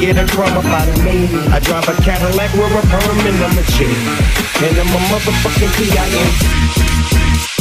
get a drum up out of me. I drive a Cadillac with a perm in the machine. And I'm a motherfucking CIA.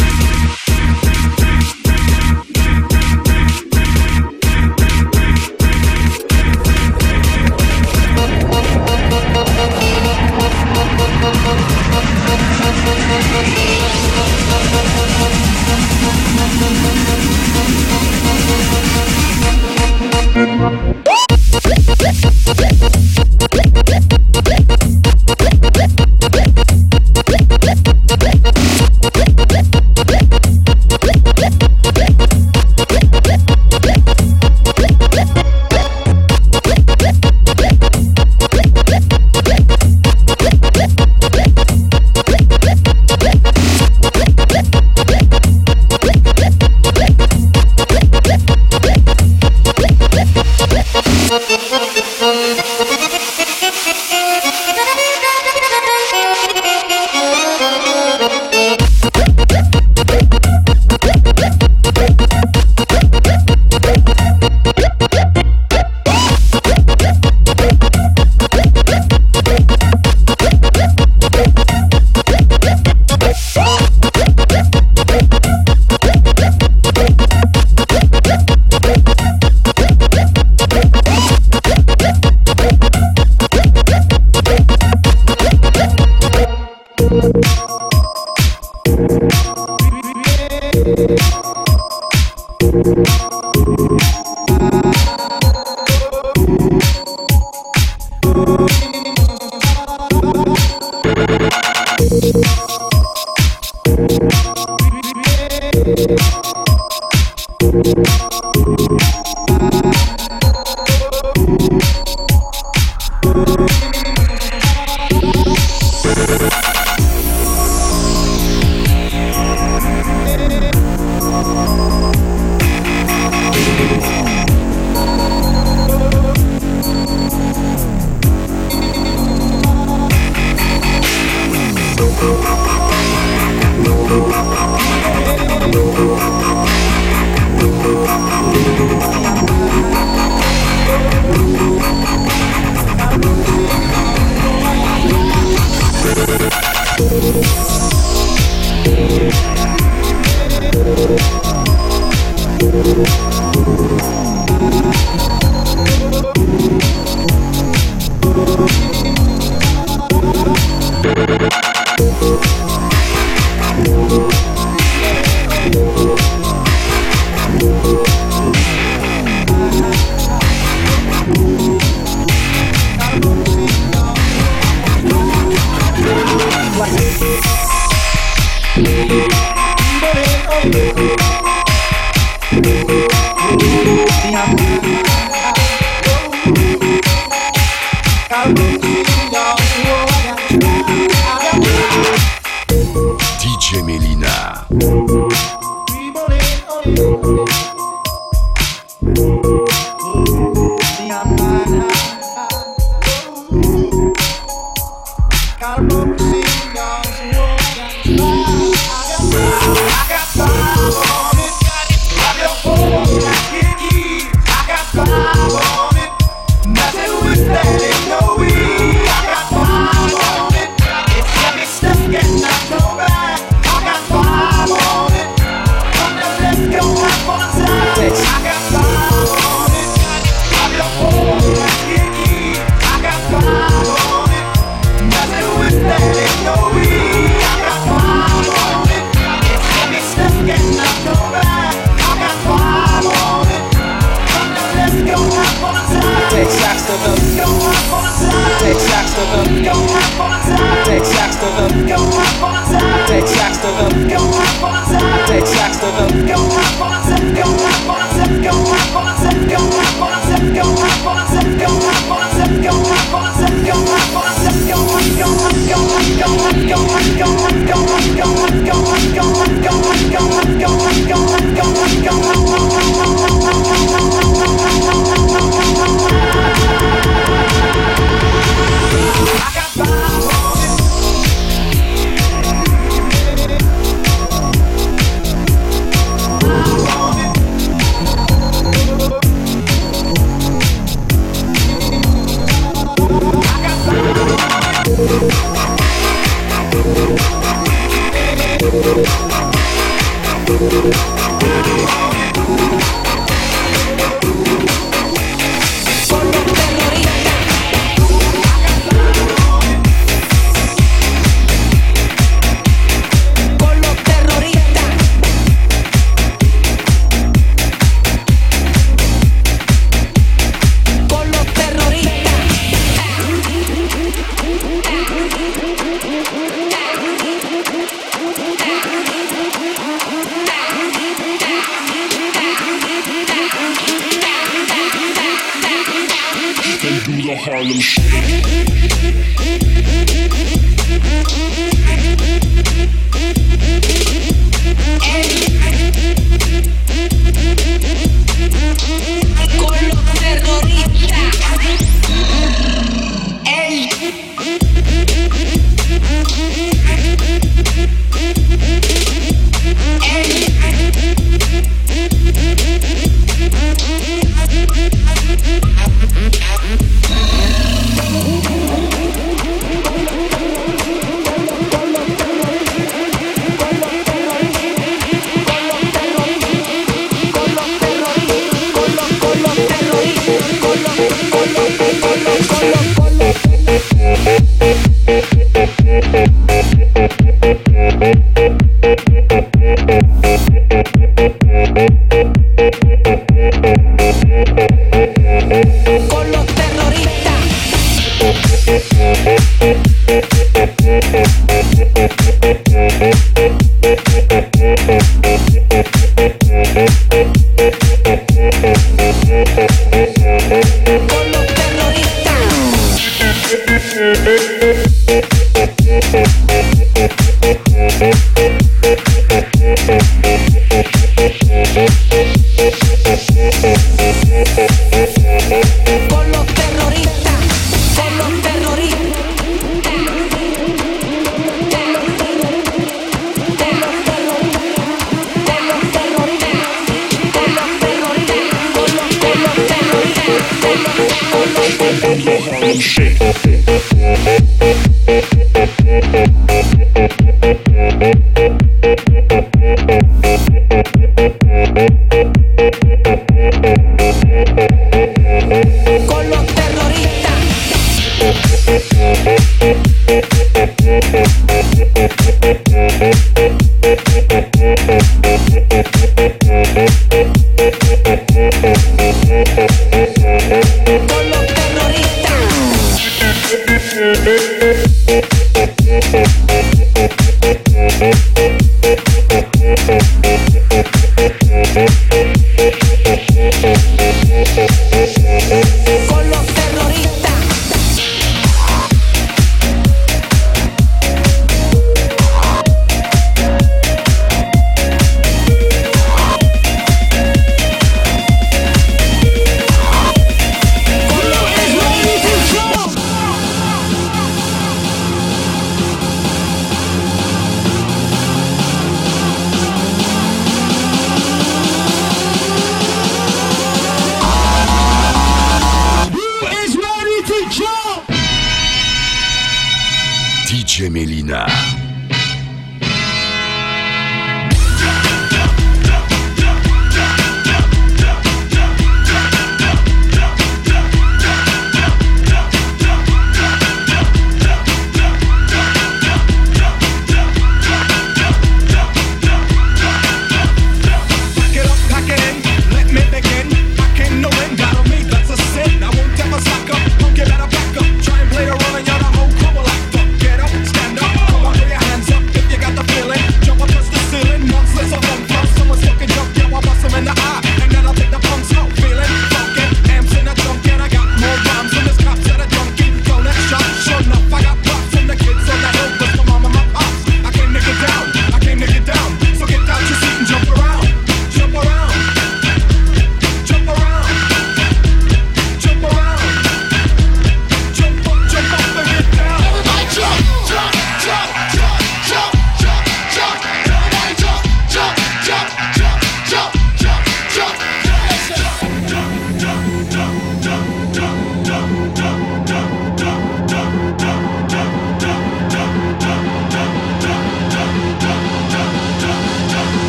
call color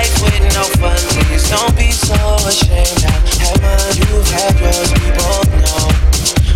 life with no fun. Please don't be so ashamed. I have mine, you've yours. We both know.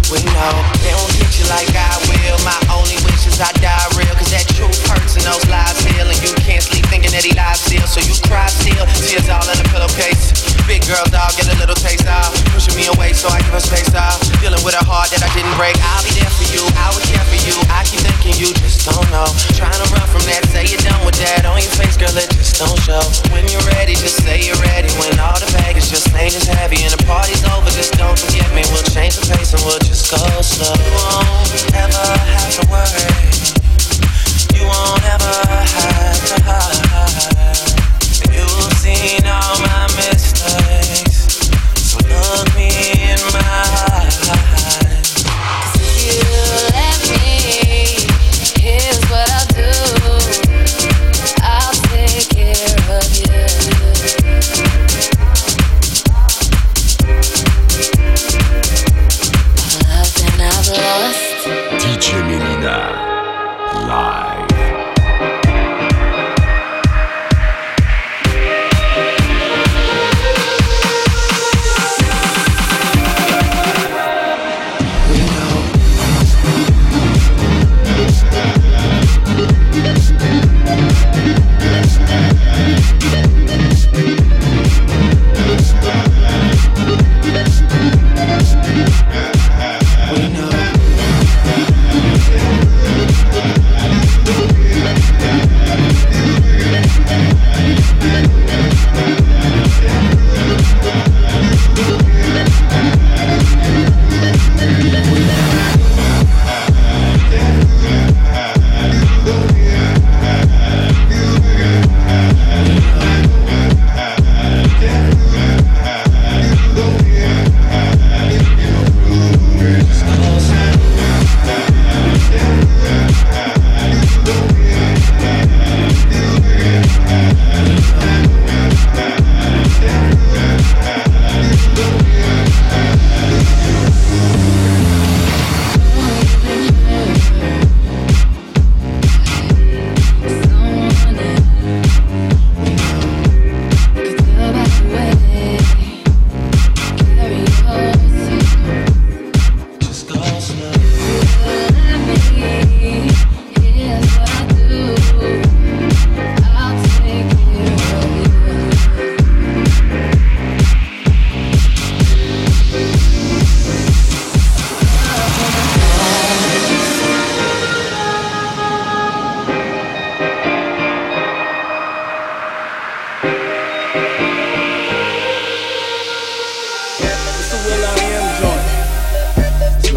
We know. They don't treat you like I will. My only way times I die real, cause that truth hurts and those lies heal. And you can't sleep thinking that he lies still, so you cry still. Tears all in the pillowcase. Big girl dog, get a little taste out Pushing me away so I give her space out Dealing with a heart that I didn't break. I'll be there for you, I will care for you. I keep thinking you just don't know. Trying to run from that, say you're done with that. On your face, girl, it just don't show. When you're ready, just say you're ready. When all the baggage just ain't as heavy and the party's over, just don't forget me. We'll change the pace and we'll just go slow. You won't ever have to worry. You won't ever have to hide. You've seen all my mistakes,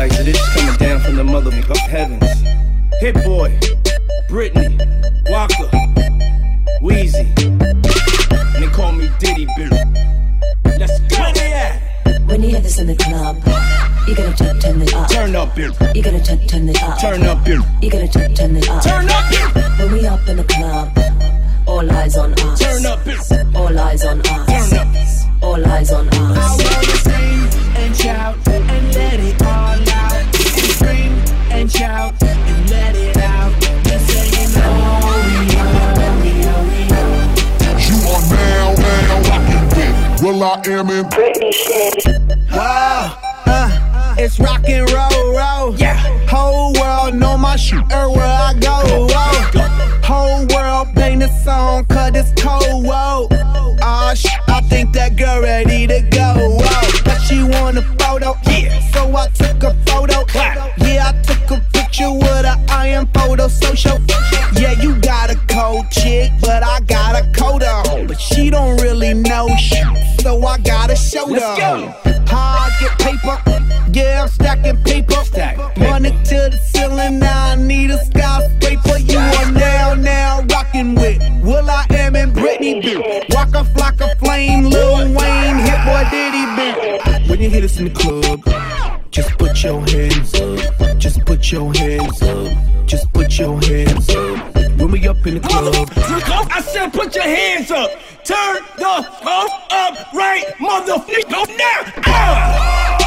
like this coming down from the mother of heavens. Hit Boy, Britney, Waka, Weezy. And they call me Diddy Boo. Let's go. Where they at? When you hear this in the club, you gotta turn, turn it up. Turn up, Bill. You gotta turn, turn it up. Turn up, Bill. You gotta turn, turn it up. Turn up, Bill. When we up in the club, all eyes on us. Turn up, Bill. All eyes on us. Turn up. All eyes on I us. wanna sing and shout and let it all out. And scream and shout and let it out. And saying, oh, we oh, we oh, we. You are now, now rocking with Will I Am in Wow, uh, it's rock and roll, roll. Yeah. Whole world know my shit everywhere I go. Whoa. Whole world bang the song, cause it's cold. Whoa. Ah, sh- I think that girl ready to go. Whoa. But she want a photo. Yeah. So I took a photo. Yeah, I took a picture with a iron photo social. Yeah, you got a cold chick, but I got a coat on. But she don't really know shit, so I gotta show them. go. How I get paper? Yeah, I'm stacking paper. Stack paper. Money to the ceiling, now I need a skyscraper. You are now, now rocking with will.i.am and Britney B. Waka Flocka Flame, Lil Wayne, Hit Boy Diddy B. When you hit us in the club, just put your hands up. Just put your hands up. Just put your hands up. When we up in the club. I said, put your hands up. Turn the phone up right, motherfucker, now. Ah!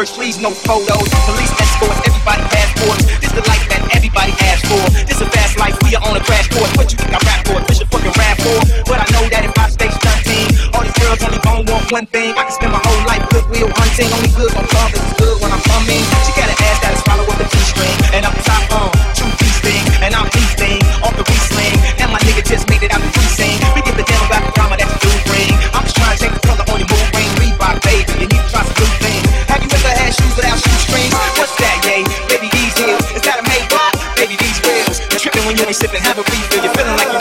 church, please no photos. Police escorts, everybody passports. This the life that everybody asked for. This a fast life, we are on a crash course. What you think I rap for? This your fucking rap for? But I know that if I stay stunting, all these girls only gon' want one thing. I can spend my whole life Good Will Hunting. Only good on love is good when I'm coming. She got an ass that is follow up the G string, and I'm top on. Sipping, have a refill. You're feeling like you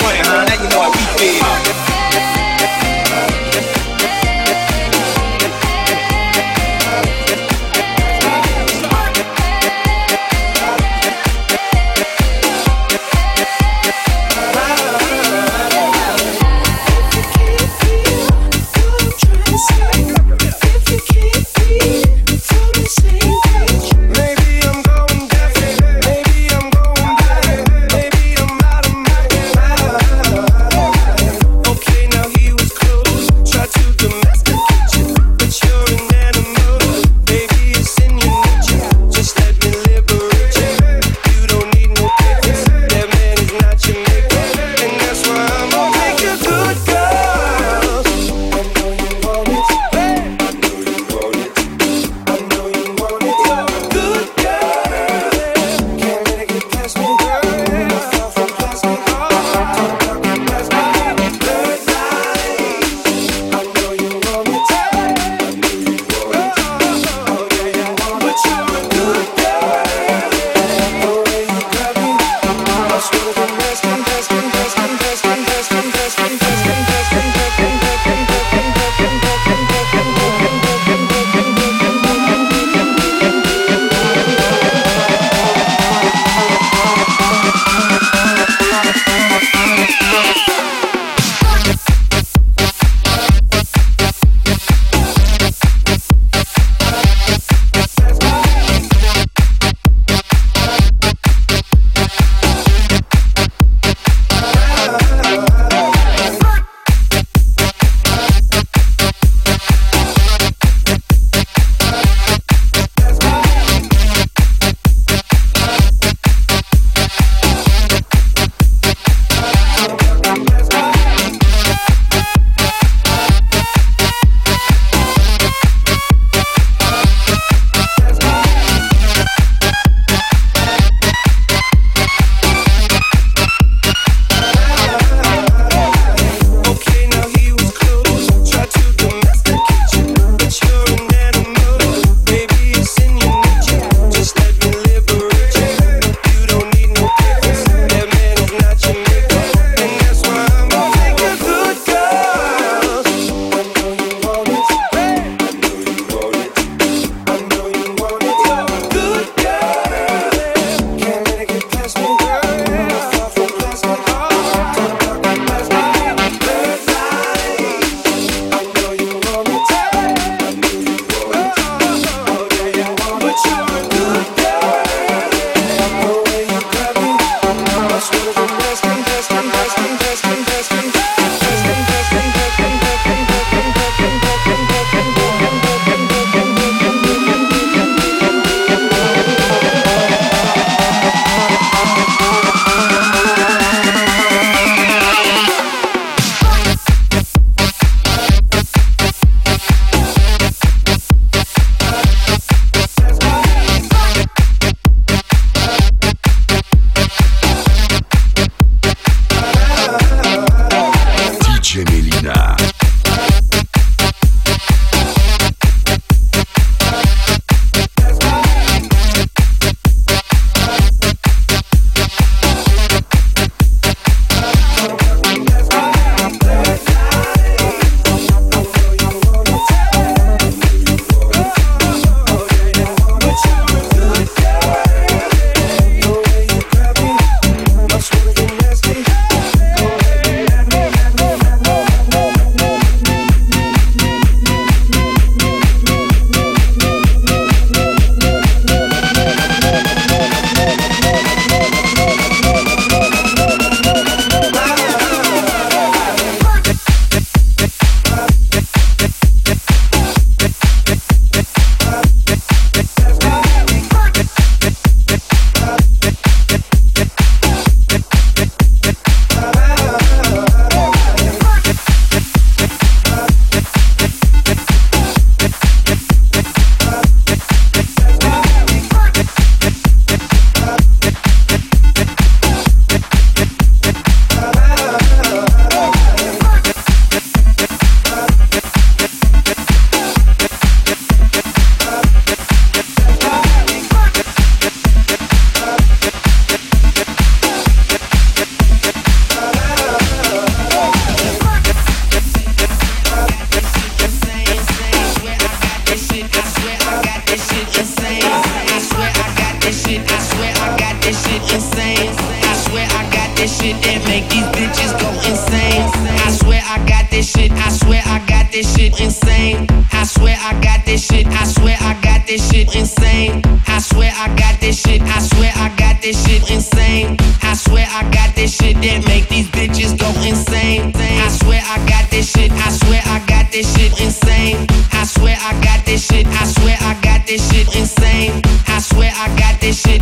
insane. I swear I got this shit that make these bitches go insane. I swear I got this shit. I swear I got this shit insane. I swear I got this shit. I swear I got this shit insane. I swear I got this shit. I swear I got this shit insane. I swear I got this shit that make these bitches go insane. I swear I got this shit. I swear I got this shit insane. I swear I got this shit. I swear I got this shit insane. I swear I got this shit.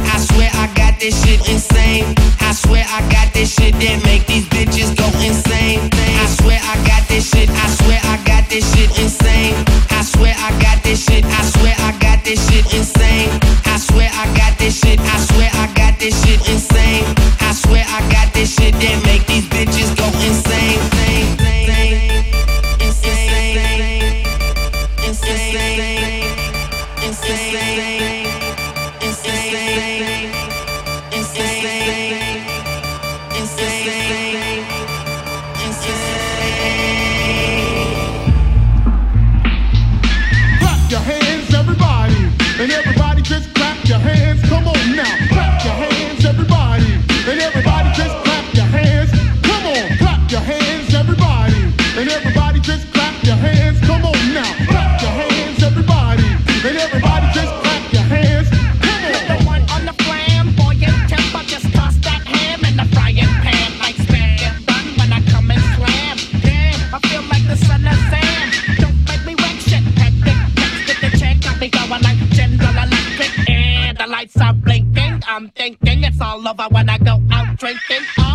This shit insane. I swear I got this shit that make these bitches go insane. I swear I got this shit. I swear I got this shit insane. I swear I got this shit. I swear I got this shit insane. I swear I got this shit. I swear I got this shit insane. It's all over when I go out drinking.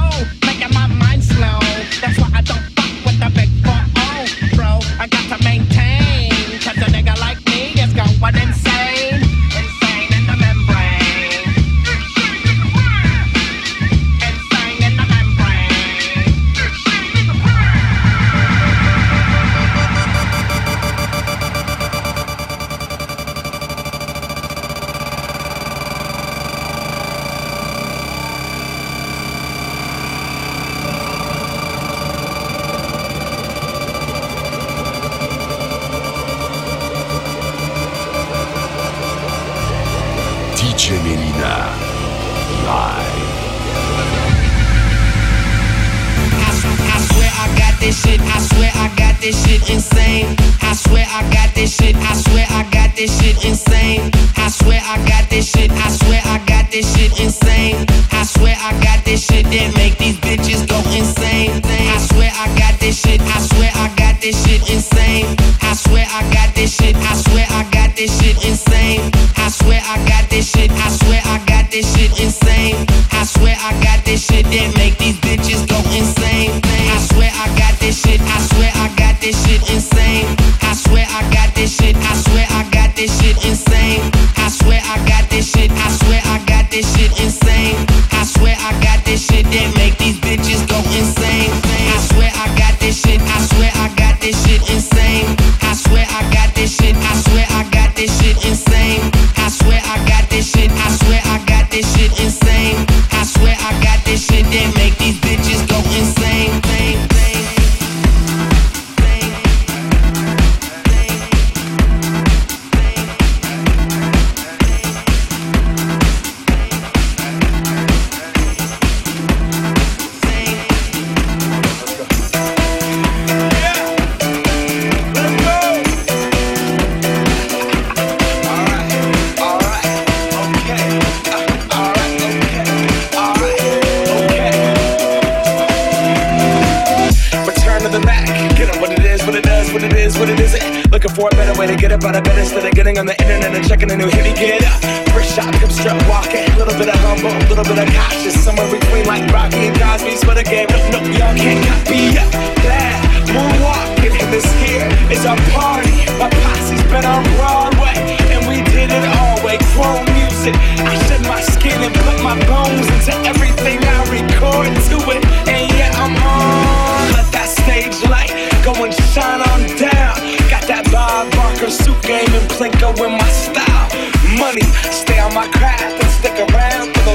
Checking a new hit. Get up. First shot, come strut walking. A little bit of humble, a little bit of cautious. Somewhere between like Rocky and Cosby's for the game. No, no, y'all can't copy up. Glad moonwalking. And this here is our party. My posse's been on Broadway. And we did it all way. Chrome music. I shed my skin and put my bones into everything I record to it. And yeah, I'm on. Let that stage light go and shine on down. Got that Bob Barker suit game and Plinko in my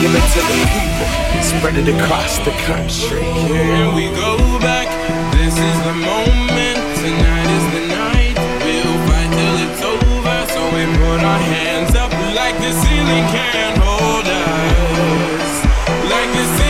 Give it to the people, spread it across the country. Here we go back. This is the moment. Tonight is the night. We'll fight till it's over. So we put our hands up like the ceiling can't hold us. Like the ceiling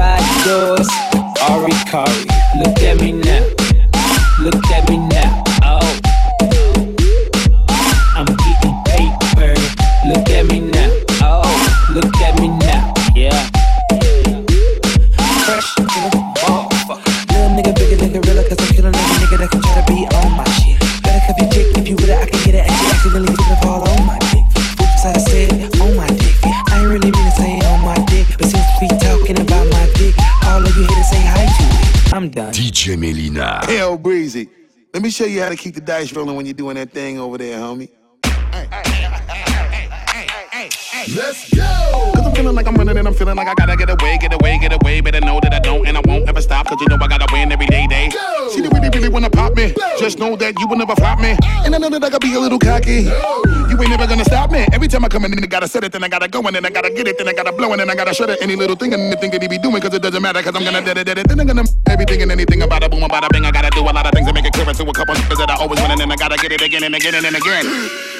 Suicide doors. Ari Kari, look at me you how to keep the dice rolling when you're doing that thing over there, homie. Let's go! Cause I'm feeling like I'm running and I'm feeling like I gotta get away, get away, get away. Better know that I don't and I won't ever stop. Cause you know I gotta me. Just know that you will never flop me. And I know that I gotta be a little cocky. You ain't never gonna stop me. Every time I come in, then I gotta set it, then I gotta go, and then I gotta get it, then I gotta blow, and then I gotta shut it. Any little thing and anything that he be doing, cause it doesn't matter, cause I'm gonna it, it. Then I'm gonna everything and anything about a boom, about a bing. I gotta do a lot of things to make it clearer to a couple that I always win, and then I gotta get it again and again and again.